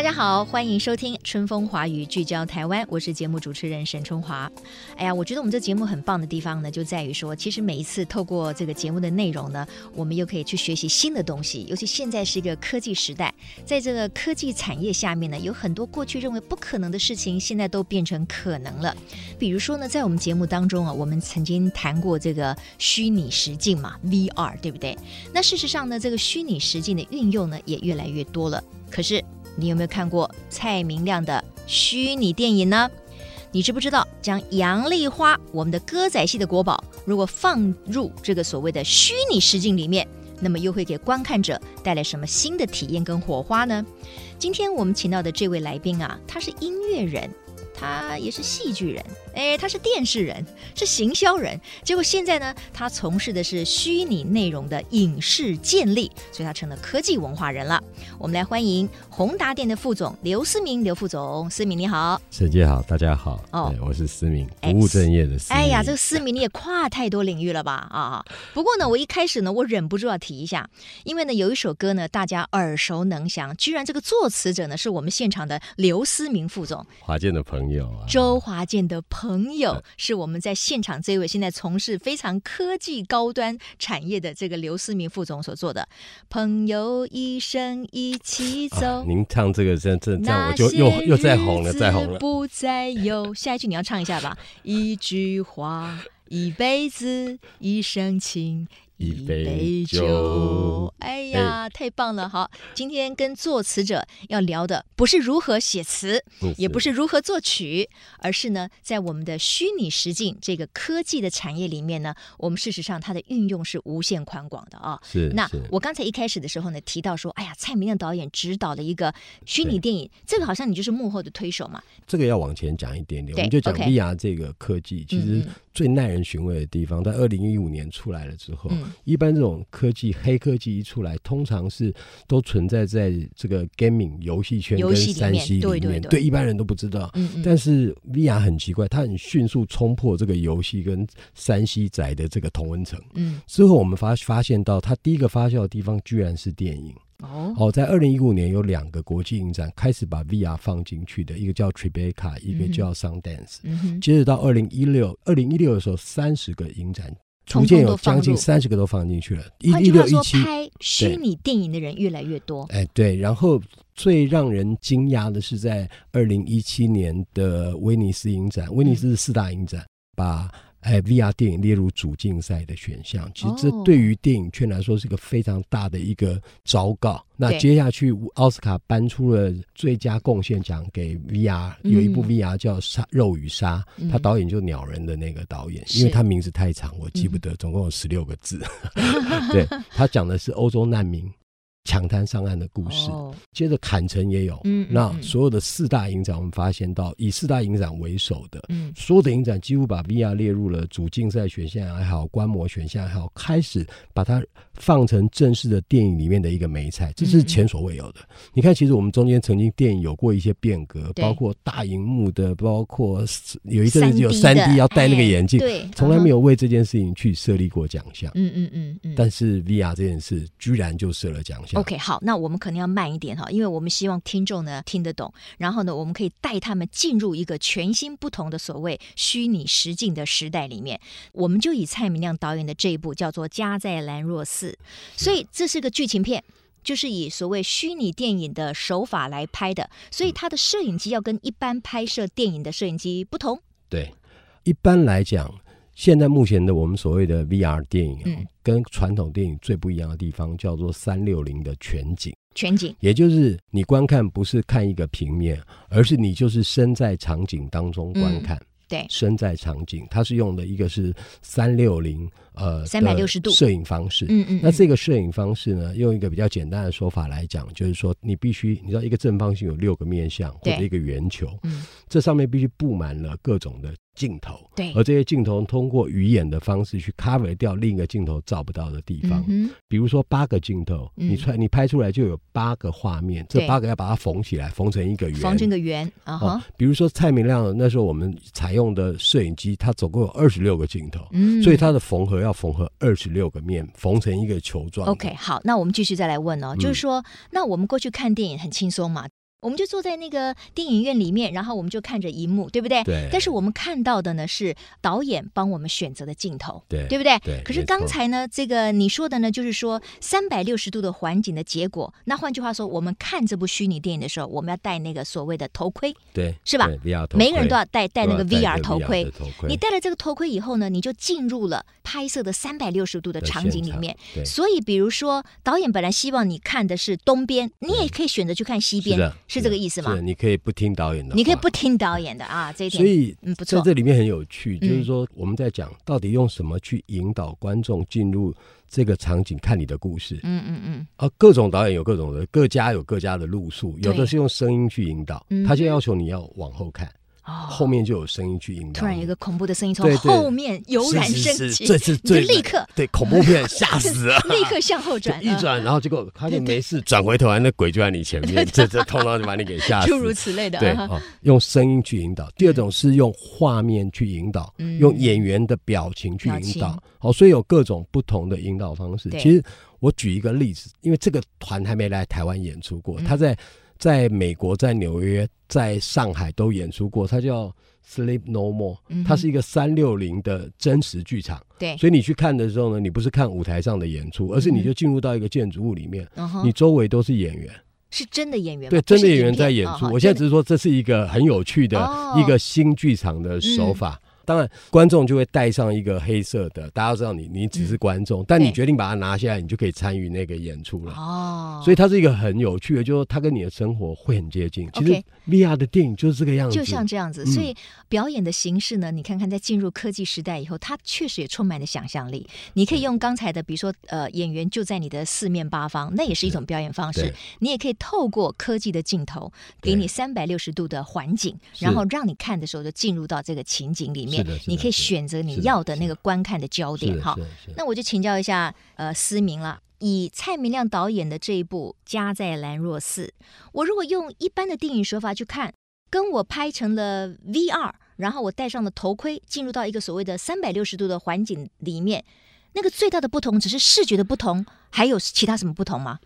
大家好，欢迎收听《春风华语》，聚焦台湾，我是节目主持人沈春华。哎呀，我觉得我们这节目很棒的地方呢，就在于说，其实每一次透过这个节目的内容呢，我们又可以去学习新的东西。尤其现在是一个科技时代，在这个科技产业下面呢，有很多过去认为不可能的事情，现在都变成可能了。比如说呢，在我们节目当中啊，我们曾经谈过这个虚拟实境嘛，VR，对不对？那事实上呢，这个虚拟实境的运用呢，也越来越多了。可是，你有没有看过蔡明亮的虚拟电影呢？你知不知道将杨丽花，我们的歌仔戏的国宝，如果放入这个所谓的虚拟实境里面，那么又会给观看者带来什么新的体验跟火花呢？今天我们请到的这位来宾啊，他是音乐人。他也是戏剧人，哎，他是电视人，是行销人。结果现在呢，他从事的是虚拟内容的影视建立，所以他成了科技文化人了。我们来欢迎宏达电的副总刘思明，刘副总，思明你好，沈姐好，大家好。哦，我是思明，不务正业的思明。哎呀，这个思明你也跨太多领域了吧？啊，不过呢，我一开始呢，我忍不住要提一下，因为呢，有一首歌呢，大家耳熟能详，居然这个作词者呢，是我们现场的刘思明副总，华健的朋友。啊、周华健的朋友是我们在现场这位现在从事非常科技高端产业的这个刘思明副总所做的朋友一生一起走。啊、您唱这个真真这样我就又又再红了，再红了。不再有下一句你要唱一下吧。一句话，一辈子，一生情。一杯酒，哎呀，太棒了！好，今天跟作词者要聊的不是如何写词，也不是如何作曲，而是呢，在我们的虚拟实境这个科技的产业里面呢，我们事实上它的运用是无限宽广的啊。是。那我刚才一开始的时候呢，提到说，哎呀，蔡明亮导演指导了一个虚拟电影，这个好像你就是幕后的推手嘛。这个要往前讲一点点，我们就讲 VR 这个科技，其实最耐人寻味的地方，在二零一五年出来了之后。一般这种科技、黑科技一出来，通常是都存在在这个 gaming 游戏圈跟三 C 里面，对，对，对，对一般人都不知道。嗯嗯，但是 VR 很奇怪，它很迅速冲破这个游戏跟三 C 宅的这个同温层。嗯，之后我们发发现到，它第一个发酵的地方居然是电影。哦，哦，在二零一五年有两个国际影展开始把 VR 放进去的，一个叫 Tribeca，一个叫 Sundance。嗯哼，接着到二零一六，二零一六的时候，三十个影展。逐渐有将近三十个都放进去了。一六一七拍虚拟电影的人越来越多。哎，对。然后最让人惊讶的是，在二零一七年的威尼斯影展，威尼斯是四大影展，把。哎，VR 电影列入主竞赛的选项，其实这对于电影圈来说是一个非常大的一个昭告。哦、那接下去奥斯卡颁出了最佳贡献奖给 VR，有一部 VR 叫《杀肉与杀》，嗯，他导演就是鸟人的那个导演，因为他名字太长，我记不得，总共有十六个字。对，他讲的是欧洲难民。抢滩上岸的故事，哦、接着坎城也有。嗯，那所有的四大影展，我们发现到以四大影展为首的，嗯，所有的影展几乎把 VR 列入了主竞赛选项，还好观摩选项，还好开始把它放成正式的电影里面的一个梅菜，这是前所未有的。嗯、你看，其实我们中间曾经电影有过一些变革，包括大荧幕的，包括有一阵子有三 D 要戴那个眼镜，对，从来没有为这件事情去设立过奖项。嗯嗯嗯嗯。但是 VR 这件事居然就设了奖项。OK，好，那我们可能要慢一点哈，因为我们希望听众呢听得懂，然后呢，我们可以带他们进入一个全新不同的所谓虚拟实境的时代里面。我们就以蔡明亮导演的这一部叫做《家在兰若寺》，所以这是个剧情片，就是以所谓虚拟电影的手法来拍的，所以它的摄影机要跟一般拍摄电影的摄影机不同。对，一般来讲。现在目前的我们所谓的 VR 电影，嗯，跟传统电影最不一样的地方叫做三六零的全景。全景，也就是你观看不是看一个平面，而是你就是身在场景当中观看。嗯、对，身在场景，它是用的一个是三六零呃三百六十度摄影方式。嗯，嗯嗯，那这个摄影方式呢，用一个比较简单的说法来讲，就是说你必须你知道一个正方形有六个面相或者一个圆球，嗯，这上面必须布满了各种的。镜头，对，而这些镜头通过鱼眼的方式去 cover 掉另一个镜头照不到的地方。嗯、比如说八个镜头，嗯、你出你拍出来就有八个画面，这八个要把它缝起来，缝成一个圆，缝成个圆。啊哈、哦。比如说蔡明亮那时候我们采用的摄影机，它总共有二十六个镜头，嗯，所以它的缝合要缝合二十六个面，缝成一个球状。OK，好，那我们继续再来问哦，嗯、就是说，那我们过去看电影很轻松嘛？我们就坐在那个电影院里面，然后我们就看着荧幕，对不对？对。但是我们看到的呢是导演帮我们选择的镜头，对，对不对？对。可是刚才呢，这个你说的呢，就是说三百六十度的环境的结果。那换句话说，我们看这部虚拟电影的时候，我们要戴那个所谓的头盔，对，是吧？VR 头盔。每个人都要戴戴那个 VR 头盔。头盔。你戴了这个头盔以后呢，你就进入了拍摄的三百六十度的场景里面。对。所以，比如说导演本来希望你看的是东边，你也可以选择去看西边，是这个意思吗？你可以不听导演的，你可以不听导演的啊，这一点。所以，嗯，不错，在这里面很有趣，就是说我们在讲到底用什么去引导观众进入这个场景看你的故事。嗯嗯嗯。啊，各种导演有各种的，各家有各家的路数，有的是用声音去引导，他就要求你要往后看。后面就有声音去引导，突然有一个恐怖的声音从后面油然升起，这是最立刻对恐怖片 吓死了，立刻向后转，一转然后结果发现没事，转回头来那鬼就在你前面，这这通常就把你给吓死，诸如此类的。对，用声音去引导。第二种是用画面去引导，用演员的表情去引导。好，所以有各种不同的引导方式。其实我举一个例子，因为这个团还没来台湾演出过，他在。在美国，在纽约，在上海都演出过。它叫 Sleep No More，它是一个三六零的真实剧场。对，所以你去看的时候呢，你不是看舞台上的演出，而是你就进入到一个建筑物里面，你周围都是演员，是真的演员。对，真的演员在演出。我现在只是说，这是一个很有趣的一个新剧场的手法。当然，观众就会带上一个黑色的，大家都知道你你只是观众，嗯、但你决定把它拿下来，你就可以参与那个演出了。哦，所以它是一个很有趣的，就是它跟你的生活会很接近。其实 VR 的电影就是这个样子，就像这样子。所以表演的形式呢，嗯、你看看在进入科技时代以后，它确实也充满了想象力。你可以用刚才的，比如说呃，演员就在你的四面八方，那也是一种表演方式。你也可以透过科技的镜头，给你三百六十度的环境，然后让你看的时候就进入到这个情景里面。你可以选择你要的那个观看的焦点哈。那我就请教一下呃思明了，以蔡明亮导演的这一部《家在兰若寺》，我如果用一般的电影手法去看，跟我拍成了 VR，然后我戴上了头盔，进入到一个所谓的三百六十度的环境里面，那个最大的不同只是视觉的不同，还有其他什么不同吗？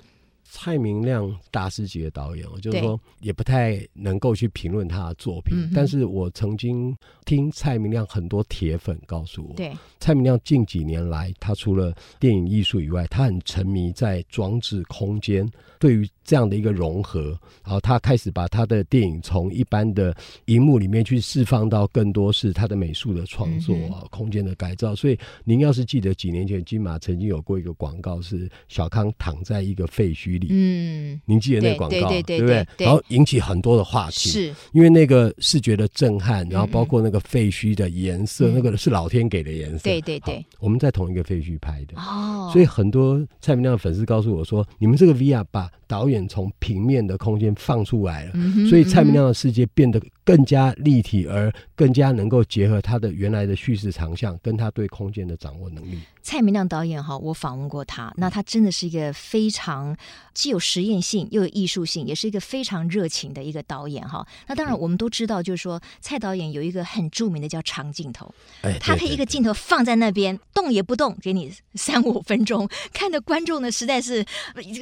蔡明亮大师级的导演，就是说也不太能够去评论他的作品。对但是我曾经听蔡明亮很多铁粉告诉我，对蔡明亮近几年来，他除了电影艺术以外，他很沉迷在装置空间。对于这样的一个融合，然后他开始把他的电影从一般的荧幕里面去释放到更多是他的美术的创作啊，嗯、空间的改造。所以您要是记得几年前金马曾经有过一个广告，是小康躺在一个废墟里，嗯，您记得那个广告对，对，对，对，对，对不对？然后引起很多的话题，是。因为那个视觉的震撼，然后包括那个废墟的颜色，嗯、那个是老天给的颜色，对对对。我们在同一个废墟拍的。哦，所以很多蔡明亮的粉丝告诉我说，你们这个 VR 把导演从平面的空间放出来了，嗯、所以蔡明亮的世界变得更加立体，而更加能够结合他的原来的叙事长项跟他对空间的掌握能力。蔡明亮导演哈，我访问过他，那他真的是一个非常既有实验性又有艺术性，也是一个非常热情的一个导演哈。那当然我们都知道，就是说蔡导演有一个很著名的叫长镜头，哎，他可以一个镜头放在那边动也不动，给你三五分钟，看的观众呢实在是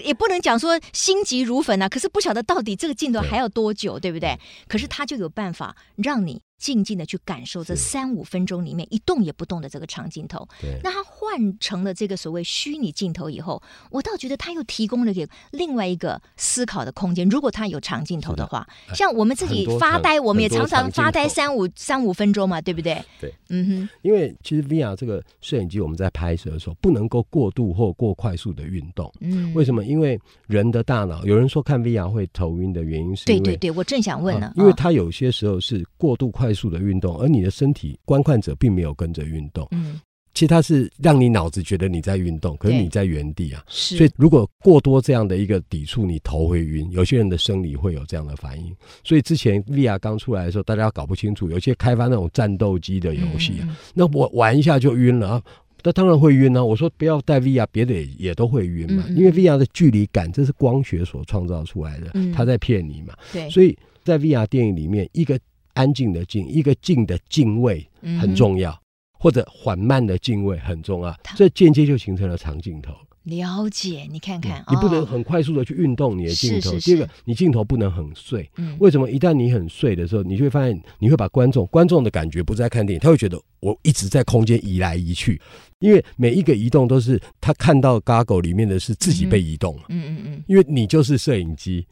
也不能讲说心急如焚啊，可是不晓得到底这个镜头还要多久，对，对不对？可是他就有办法让你。静静的去感受这三五分钟里面一动也不动的这个长镜头，对那它换成了这个所谓虚拟镜头以后，我倒觉得它又提供了给另外一个思考的空间。如果它有长镜头的话，的像我们自己发呆，我们也常常发呆三五三五分钟嘛，对不对？对，嗯哼。因为其实 VR 这个摄影机我们在拍摄的时候不能够过度或过快速的运动。嗯，为什么？因为人的大脑，有人说看 VR 会头晕的原因是，对对对，我正想问呢，啊，因为它有些时候是过度快速的运动，而你的身体观看者并没有跟着运动。嗯，其实它是让你脑子觉得你在运动，可是你在原地啊。是。所以如果过多这样的一个抵触，你头会晕。有些人的生理会有这样的反应。所以之前 VR 刚出来的时候，大家搞不清楚，有些开发那种战斗机的游戏啊，那我玩一下就晕了啊。那当然会晕啊。我说不要戴 VR，别的也也都会晕嘛。嗯嗯因为 VR 的距离感，这是光学所创造出来的，它在骗你嘛。对。所以在 VR 电影里面，一个安静的静，一个静的敬畏很重要。嗯或者缓慢的敬畏很重要，这间接就形成了长镜头。了解，你看看，你不能很快速的去运动你的镜头。是是是第二个，你镜头不能很碎。嗯，为什么？一旦你很碎的时候，你就会发现，你会把观众观众的感觉不在看电影，他会觉得我一直在空间移来移去，因为每一个移动都是他看到 g a g g l e 里面的是自己被移动。嗯嗯嗯，因为你就是摄影机。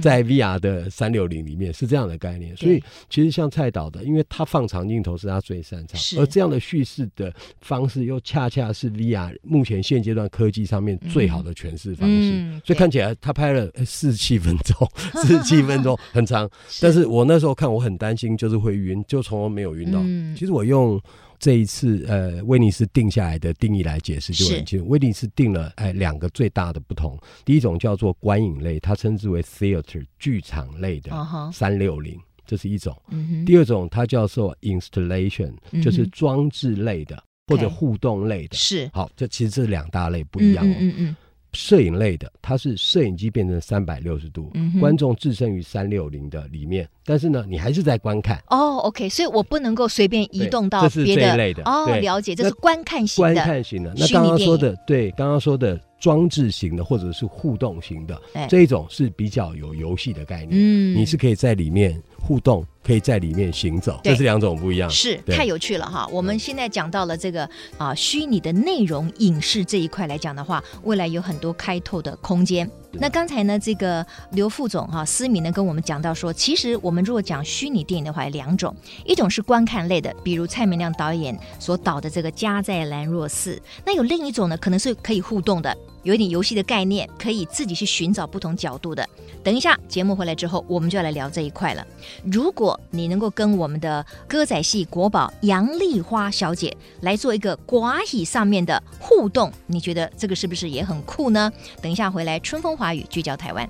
在 VR 的三六零里面是这样的概念，所以其实像蔡导的，因为他放长镜头是他最擅长，而这样的叙事的方式又恰恰是 VR 目前现阶段科技上面最好的诠释方式，所以看起来他拍了四十七分钟，四十七分钟很长，但是我那时候看我很担心就是会晕，就从来没有晕到。其实我用。这一次，呃，威尼斯定下来的定义来解释就很清楚。威尼斯定了，哎，两个最大的不同。第一种叫做观影类，它称之为 theater 剧场类的三六零，这是一种。嗯、第二种它叫做 installation，、嗯、就是装置类的或者互动类的。是。好，这其实这两大类不一样、哦。嗯嗯，嗯。摄影类的，它是摄影机变成三百六十度，嗯、观众置身于三六零的里面，但是呢，你还是在观看。哦，OK，所以我不能够随便移动到别的。类的。哦，了解，这是观看型的。观看型的。那刚刚说的，对，刚刚说的装置型的或者是互动型的，这一种是比较有游戏的概念。嗯，你是可以在里面互动。可以在里面行走，这是两种不一样。是太有趣了哈！我们现在讲到了这个啊，虚拟的内容影视这一块来讲的话，未来有很多开拓的空间。那刚才呢，这个刘副总哈、啊，思敏呢跟我们讲到说，其实我们如果讲虚拟电影的话，有两种，一种是观看类的，比如蔡明亮导演所导的这个《家在兰若寺》，那有另一种呢，可能是可以互动的。有一点游戏的概念，可以自己去寻找不同角度的。等一下节目回来之后，我们就要来聊这一块了。如果你能够跟我们的歌仔戏国宝杨丽花小姐来做一个寡语上面的互动，你觉得这个是不是也很酷呢？等一下回来，春风华语聚焦台湾。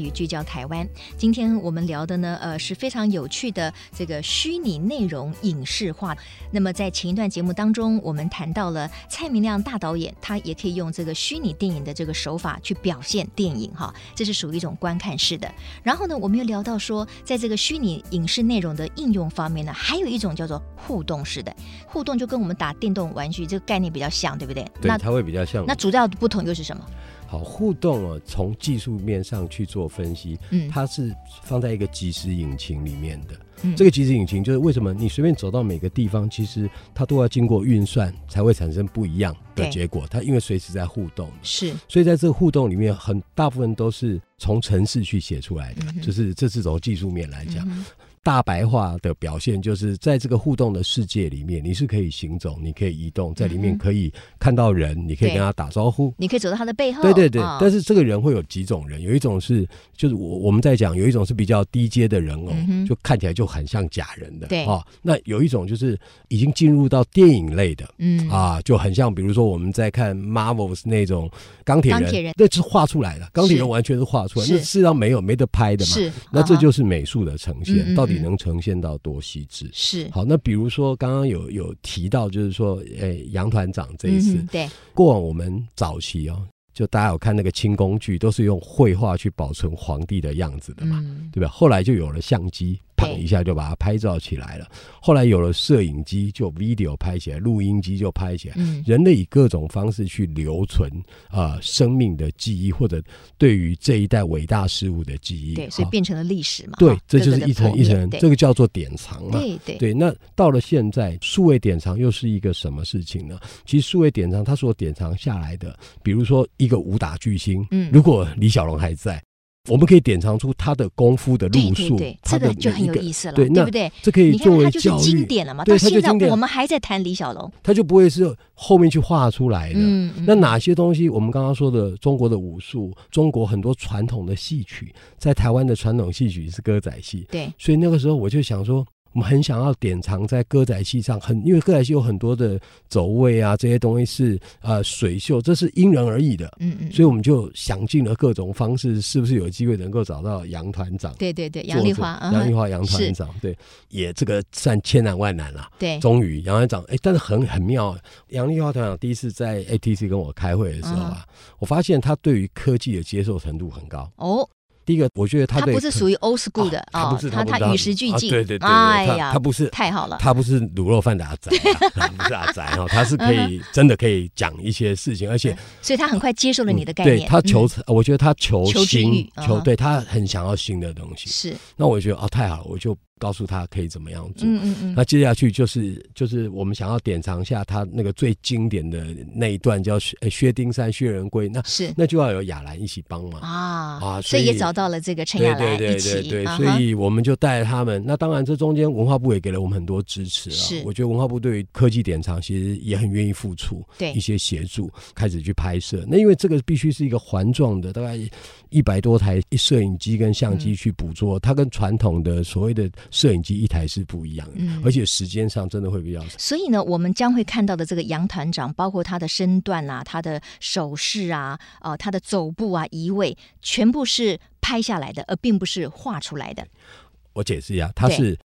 话语聚焦台湾，今天我们聊的呢，呃，是非常有趣的这个虚拟内容影视化。那么在前一段节目当中，我们谈到了蔡明亮大导演，他也可以用这个虚拟电影的这个手法去表现电影，哈，这是属于一种观看式的。然后呢，我们又聊到说，在这个虚拟影视内容的应用方面呢，还有一种叫做互动式的，互动就跟我们打电动玩具这个概念比较像，对不对？对，它会比较像。那主要的不同又是什么？好，互动哦，从技术面上去做分析，嗯，它是放在一个即时引擎里面的。嗯，这个即时引擎就是为什么你随便走到每个地方，其实它都要经过运算才会产生不一样的结果。它因为随时在互动，是，所以在这个互动里面，很大部分都是从程式去写出来的，嗯，就是这是从技术面来讲。嗯大白话的表现就是在这个互动的世界里面，你是可以行走，你可以移动，在里面可以看到人，你可以跟他打招呼，你可以走到他的背后。对对对，但是这个人会有几种人，有一种是就是我我们在讲，有一种是比较低阶的人偶，就看起来就很像假人的。对。啊，那有一种就是已经进入到电影类的，嗯。啊，就很像比如说我们在看 Marvels 那种钢铁人，钢铁人，那是画出来的，钢铁人完全是画出来，那事实上没有没得拍的嘛。是，那这就是美术的呈现，到。能呈现到多细致。是。好，那比如说刚刚有有提到，就是说，诶、欸，杨团长这一次，嗯、对，过往我们早期哦，就大家有看那个清宫剧，都是用绘画去保存皇帝的样子的嘛，嗯、对吧？后来就有了相机，啪一一下就把它拍照起来了。后来有了摄影机，就 video 拍起来，录音机就拍起来。嗯，人类以各种方式去留存啊、呃、生命的记忆，或者对于这一代伟大事物的记忆。对，所以变成了历史嘛。对，这就是一层一层，这个叫做典藏嘛。对对对。那到了现在，数位典藏又是一个什么事情呢？其实数位典藏它所典藏下来的，比如说一个武打巨星，嗯，如果李小龙还在。我们可以典藏出他的功夫的路数，这个就很有意思了，对，对不对？这可以作为教育，经典了嘛？到现在我们还在谈李小龙，他就不会是后面去画出来的。那哪些东西？我们刚刚说的中国的武术，中国很多传统的戏曲，在台湾的传统戏曲是歌仔戏，对，所以那个时候我就想说。我们很想要典藏在歌仔戏上，很因为歌仔戏有很多的走位啊，这些东西是呃水秀，这是因人而异的。嗯嗯，所以我们就想尽了各种方式，是不是有机会能够找到杨团长？对对对，杨丽华，杨丽华杨团长，对，也这个算千难万难了。对，终于杨团长，哎，但是很很妙，杨丽华团长第一次在 ATC 跟我开会的时候啊，我发现他对于科技的接受程度很高。哦。第一个，我觉得他他不是属于 old school 的啊，他不是他他与时俱进，对对对，哎呀，他不是太好了，他不是卤肉饭的阿宅，不是阿宅哈，他是可以真的可以讲一些事情，而且所以他很快接受了你的概念，对他求，我觉得他求新求，对他很想要新的东西，是，那我觉得哦太好了，我就。告诉他可以怎么样做，嗯嗯嗯，那接下去就是就是我们想要典藏下他那个最经典的那一段，叫薛薛丁山薛仁贵，那是。那就要有亚兰一起帮忙啊啊，所以也找到了这个陈亚兰对对对对，所以我们就带他们。那当然这中间文化部也给了我们很多支持啊，是，我觉得文化部对于科技典藏其实也很愿意付出，对。一些协助，开始去拍摄。那因为这个必须是一个环状的，大概一百多台摄影机跟相机去捕捉，它跟传统的所谓的。摄影机一台是不一样的，嗯、而且时间上真的会比较少。所以呢，我们将会看到的这个杨团长，包括他的身段啊、他的手势啊、呃、他的走步啊、移位，全部是拍下来的，而并不是画出来的。我解释一下，他是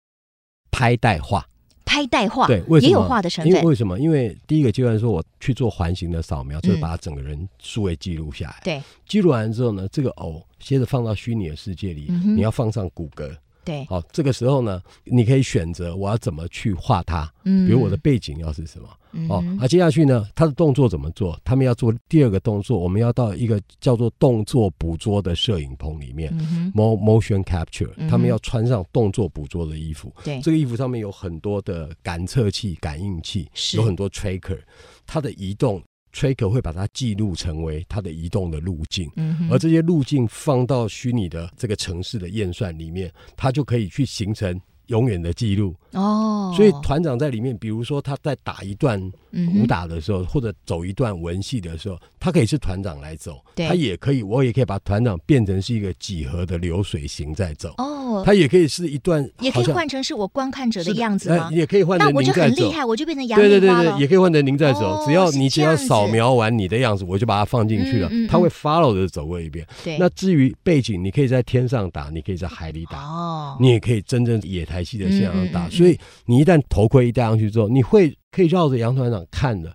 拍带画，拍带画，对，也有画的成分。为什么？因为第一个阶段说，我去做环形的扫描，就是把他整个人数位记录下来。对、嗯，记录完之后呢，这个偶接着放到虚拟的世界里，嗯、你要放上骨骼。对，好，这个时候呢，你可以选择我要怎么去画它，嗯，比如我的背景要是什么，嗯、哦，那、啊、接下去呢，他的动作怎么做？他们要做第二个动作，我们要到一个叫做动作捕捉的摄影棚里面、嗯、，motion capture，他们要穿上动作捕捉的衣服，对、这个衣服上面有很多的感测器、感应器，是。有很多 tracker，它的移动。Tracker 会把它记录成为它的移动的路径，嗯、而这些路径放到虚拟的这个城市的验算里面，它就可以去形成。永远的记录。哦，所以团长在里面，比如说他在打一段武打的时候，嗯、或者走一段文戏的时候，他可以是团长来走，对。他也可以，我也可以把团长变成是一个几何的流水型在走。哦，他也可以是一段，也可以换成是我观看者的样子吗？呃、也可以换成您在走，那我就很厉害，我就变成杨对对对对，也可以换成您在走，哦、只要你只要扫描完你的样子，我就把它放进去了，他、嗯嗯嗯、会 follow 的走过一遍。对，那至于背景，你可以在天上打，你可以在海里打，哦，你也可以真正野台戏的这样。嗯打，所以你一旦头盔一戴上去之后，你会可以绕着杨团长看的。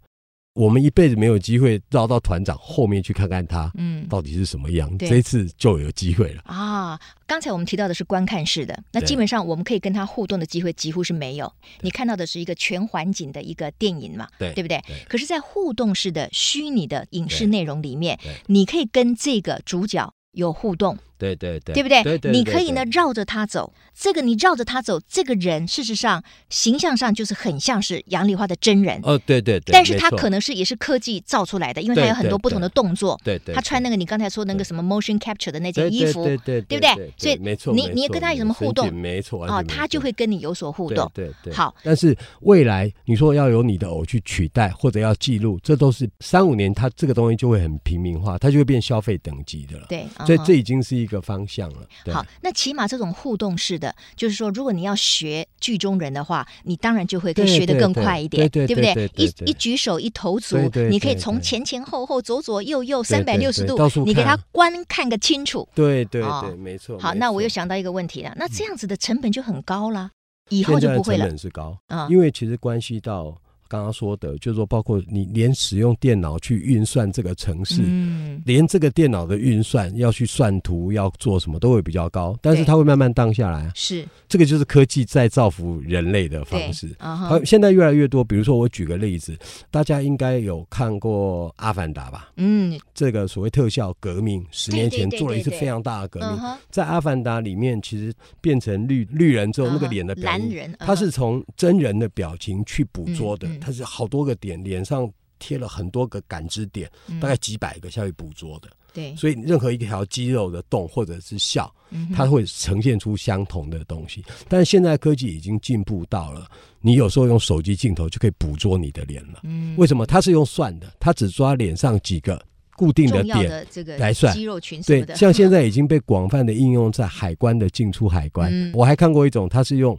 我们一辈子没有机会绕到团长后面去看看他，嗯，到底是什么样。嗯、这一次就有机会了啊！刚才我们提到的是观看式的，那基本上我们可以跟他互动的机会几乎是没有。你看到的是一个全环景的一个电影嘛，对，对不对？对，可是，在互动式的虚拟的影视内容里面，你可以跟这个主角有互动。对对对，对不对？你可以呢绕着他走，这个你绕着他走，这个人事实上形象上就是很像是杨丽花的真人哦，对对对，但是他可能是也是科技造出来的，因为他有很多不同的动作，对对，他穿那个你刚才说那个什么 motion capture 的那件衣服，对对对，对不对？所以没错，你你也跟他有什么互动？没错啊，他就会跟你有所互动，对对。好，但是未来你说要由你的偶去取代或者要记录，这都是三五年，他这个东西就会很平民化，它就会变消费等级的了。对，所以这已经是一个方向了。好，那起码这种互动式的，就是说，如果你要学剧中人的话，你当然就会可以学得更快一点，对不对？一一举手一投足，你可以从前前后后、左左右右三百六十度，你给他观看个清楚。对对对，没错。好，那我又想到一个问题了，那这样子的成本就很高了，以后就不会了。成本是高啊，因为其实关系到刚刚说的，就是说包括你连使用电脑去运算这个城市，嗯，连这个电脑的运算要去算图要做什么都会比较高，但是它会慢慢荡下来。是，这个就是科技在造福人类的方式。好，现在越来越多，比如说我举个例子，大家应该有看过《阿凡达》吧？嗯，这个所谓特效革命，十年前做了一次非常大的革命，在《阿凡达》里面，其实变成绿绿人之后，那个脸的表情，它是从真人的表情去捕捉的，它是好多个点，脸上贴了很多个感知点，大概几百个下去捕捉的。对，所以任何一条肌肉的动或者是笑，它会呈现出相同的东西。但是现在科技已经进步到了，你有时候用手机镜头就可以捕捉你的脸了。嗯，为什么？它是用算的，它只抓脸上几个固定的点来算肌肉群。对，像现在已经被广泛的应用在海关的进出海关。我还看过一种，它是用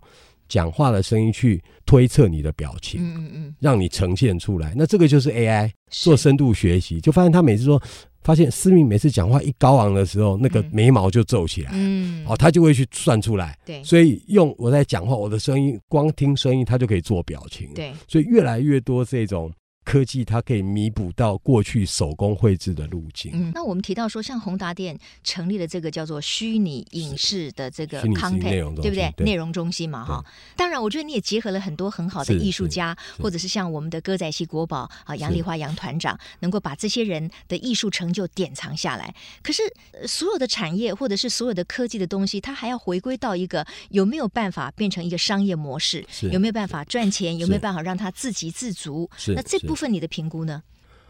讲话的声音去推测你的表情，嗯嗯嗯，让你呈现出来。那这个就是 AI 做深度学习，就发现他每次说。发现思明每次讲话一高昂的时候，那个眉毛就皱起来，嗯，哦，他就会去算出来，对，所以用我在讲话，我的声音光听声音，他就可以做表情，对，所以越来越多这种。科技它可以弥补到过去手工绘制的路径。嗯，那我们提到说，像宏达电成立了这个叫做虚拟影视的这个 content，对不对？内容中心嘛，哈。当然，我觉得你也结合了很多很好的艺术家，或者是像我们的歌仔戏国宝啊杨丽花杨团长，能够把这些人的艺术成就典藏下来。可是，所有的产业或者是所有的科技的东西，它还要回归到一个有没有办法变成一个商业模式？有没有办法赚钱？有没有办法让它自给自足？那这部分你的评估呢？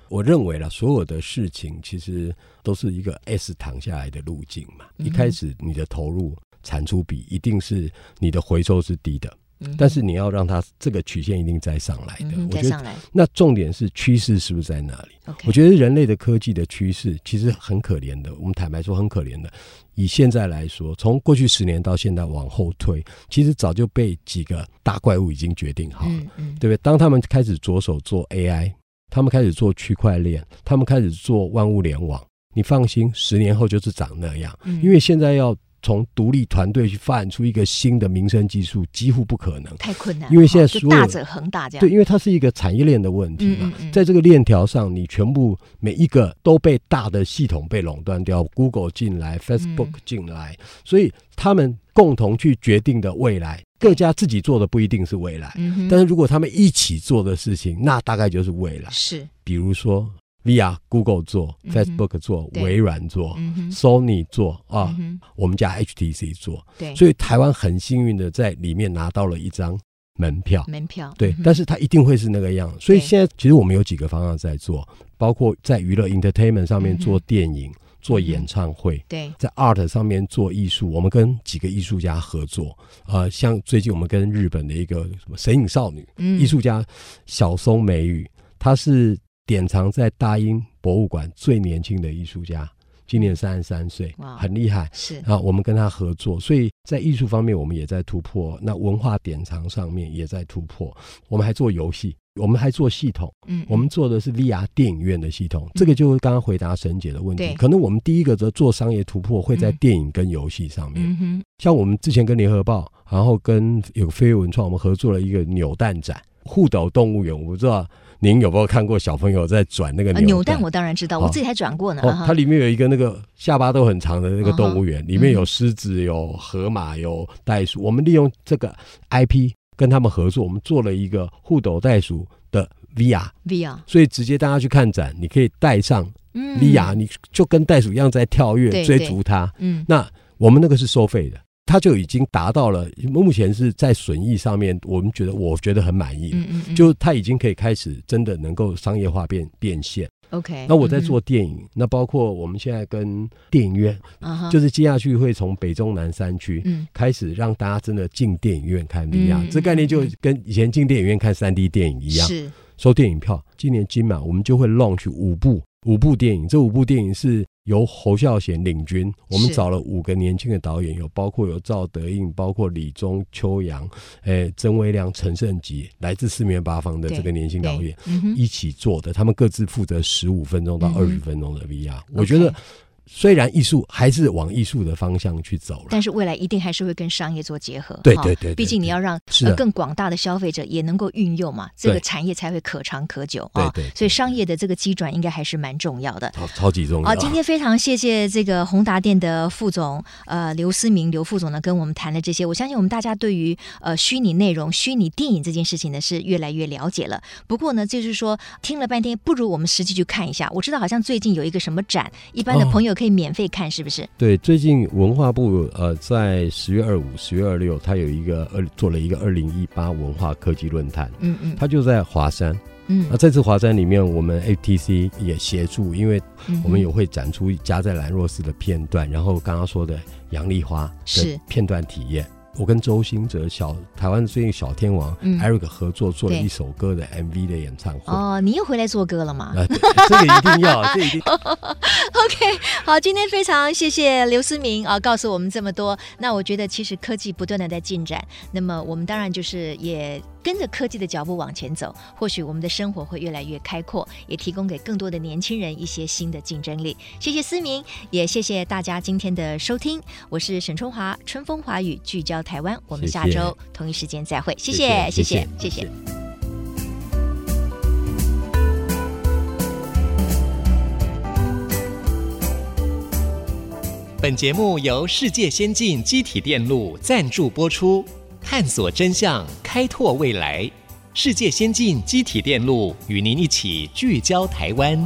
我认为了所有的事情其实都是一个 S 躺下来的路径嘛。嗯、一开始你的投入产出比一定是你的回收是低的，嗯、但是你要让它这个曲线一定再上来的。我觉得那重点是趋势是不是在那里我觉得人类的科技的趋势其实很可怜的。我们坦白说很可怜的。以现在来说，从过去十年到现在往后推，其实早就被几个大怪物已经决定好了，对不对？当他们开始着手做 AI。他们开始做区块链，他们开始做万物联网。你放心，十年后就是长那样。嗯、因为现在要从独立团队去发展出一个新的民生技术，几乎不可能，太困难。因为现在所有大者恒大这样。对，因为它是一个产业链的问题嘛，嗯嗯嗯，在这个链条上，你全部每一个都被大的系统被垄断掉，Google 进来，Facebook 进来，嗯、所以他们共同去决定的未来。各家自己做的不一定是未来，嗯、但是如果他们一起做的事情，那大概就是未来。是，比如说 VR Google 做、嗯、，Facebook 做，微软做、嗯、，Sony 做啊，嗯、我们家 HTC 做。对，所以台湾很幸运的在里面拿到了一张门票。门票，对，嗯、但是它一定会是那个样。所以现在其实我们有几个方向在做，包括在娱乐 Entertainment 上面做电影。嗯做演唱会，嗯、对，在 art 上面做艺术，我们跟几个艺术家合作，呃，像最近我们跟日本的一个什么神隐少女艺术、嗯、家小松美羽，她是典藏在大英博物馆最年轻的艺术家，今年三十三岁，哇很厉害，是啊，我们跟他合作，所以在艺术方面我们也在突破，那文化典藏上面也在突破，我们还做游戏。我们还做系统，嗯，我们做的是 VR 电影院的系统，嗯、这个就是刚刚回答沈姐的问题。对可能我们第一个则做商业突破会在电影跟游戏上面。嗯哼，像我们之前跟联合报，然后跟有个飞跃文创，我们合作了一个扭蛋展，戽斗动物园。我不知道您有没有看过小朋友在转那个扭蛋？扭蛋我当然知道，我自己还转过呢。哦，它里面有一个那个下巴都很长的那个动物园，里面有狮子、有河马、有袋鼠。我们利用这个 IP。跟他们合作，我们做了一个互斗袋鼠的 VR，VR，所以直接大家去看展，你可以带上 VR，你就跟袋鼠一样在跳跃追逐它。嗯，那我们那个是收费的，它就已经达到了，目前是在损益上面，我们觉得我觉得很满意，就它已经可以开始真的能够商业化变变现。OK，那我在做电影，嗯、那包括我们现在跟电影院，uh huh、就是接下去会从北中南三区开始让大家真的进电影院看 VR，嗯、这概念就跟以前进电影院看三 D 电影一样，是收电影票。今年金马我们就会 launch 五部五部电影，这五部电影是。由侯孝贤领军，我们找了五个年轻的导演，有包括有赵德胤，包括李宗、邱阳，诶，曾威良、陈胜吉，来自四面八方的这个年轻导演一起做的，他们各自负责十五分钟到二十分钟的 VR。我觉得虽然艺术还是往艺术的方向去走了，但是未来一定还是会跟商业做结合。对对对，毕竟你要让呃更广大的消费者也能够运用嘛，这个产业才会可长可久啊。对对，所以商业的这个机转应该还是蛮重要的，超超级重要。好，今天非常谢谢这个宏达店的副总呃刘思明刘副总呢跟我们谈了这些，我相信我们大家对于呃虚拟内容、虚拟电影这件事情呢是越来越了解了。不过呢，就是说听了半天，不如我们实际去看一下。我知道好像最近有一个什么展，一般的朋友可以免费看，是不是？哦、对，最近文化部呃在十月二五、十月二六，他有一个二做了一个二零一八文化科技论坛，嗯嗯，他就在华山，嗯，那这次华山里面，我们 FTC 也协助，因为我们有会展出加在兰若寺的片段，然后刚刚说的杨丽花的片段体验。我跟周兴哲小台湾最近小天王 Eric 合作做了一首歌的 MV 的演唱会。哦，你又回来做歌了吗？啊，这个一定要，这一定。OK，好，今天非常谢谢刘思明啊，告诉我们这么多。那我觉得其实科技不断的在进展，那么我们当然就是也跟着科技的脚步往前走，或许我们的生活会越来越开阔，也提供给更多的年轻人一些新的竞争力。谢谢思明，也谢谢大家今天的收听。我是沈春华，春风华语聚焦台湾，我们下周同一时间再会。谢谢，谢谢，谢谢。谢谢谢谢谢谢。本节目由世界先进机体电路赞助播出，探索真相，开拓未来。世界先进机体电路与您一起聚焦台湾。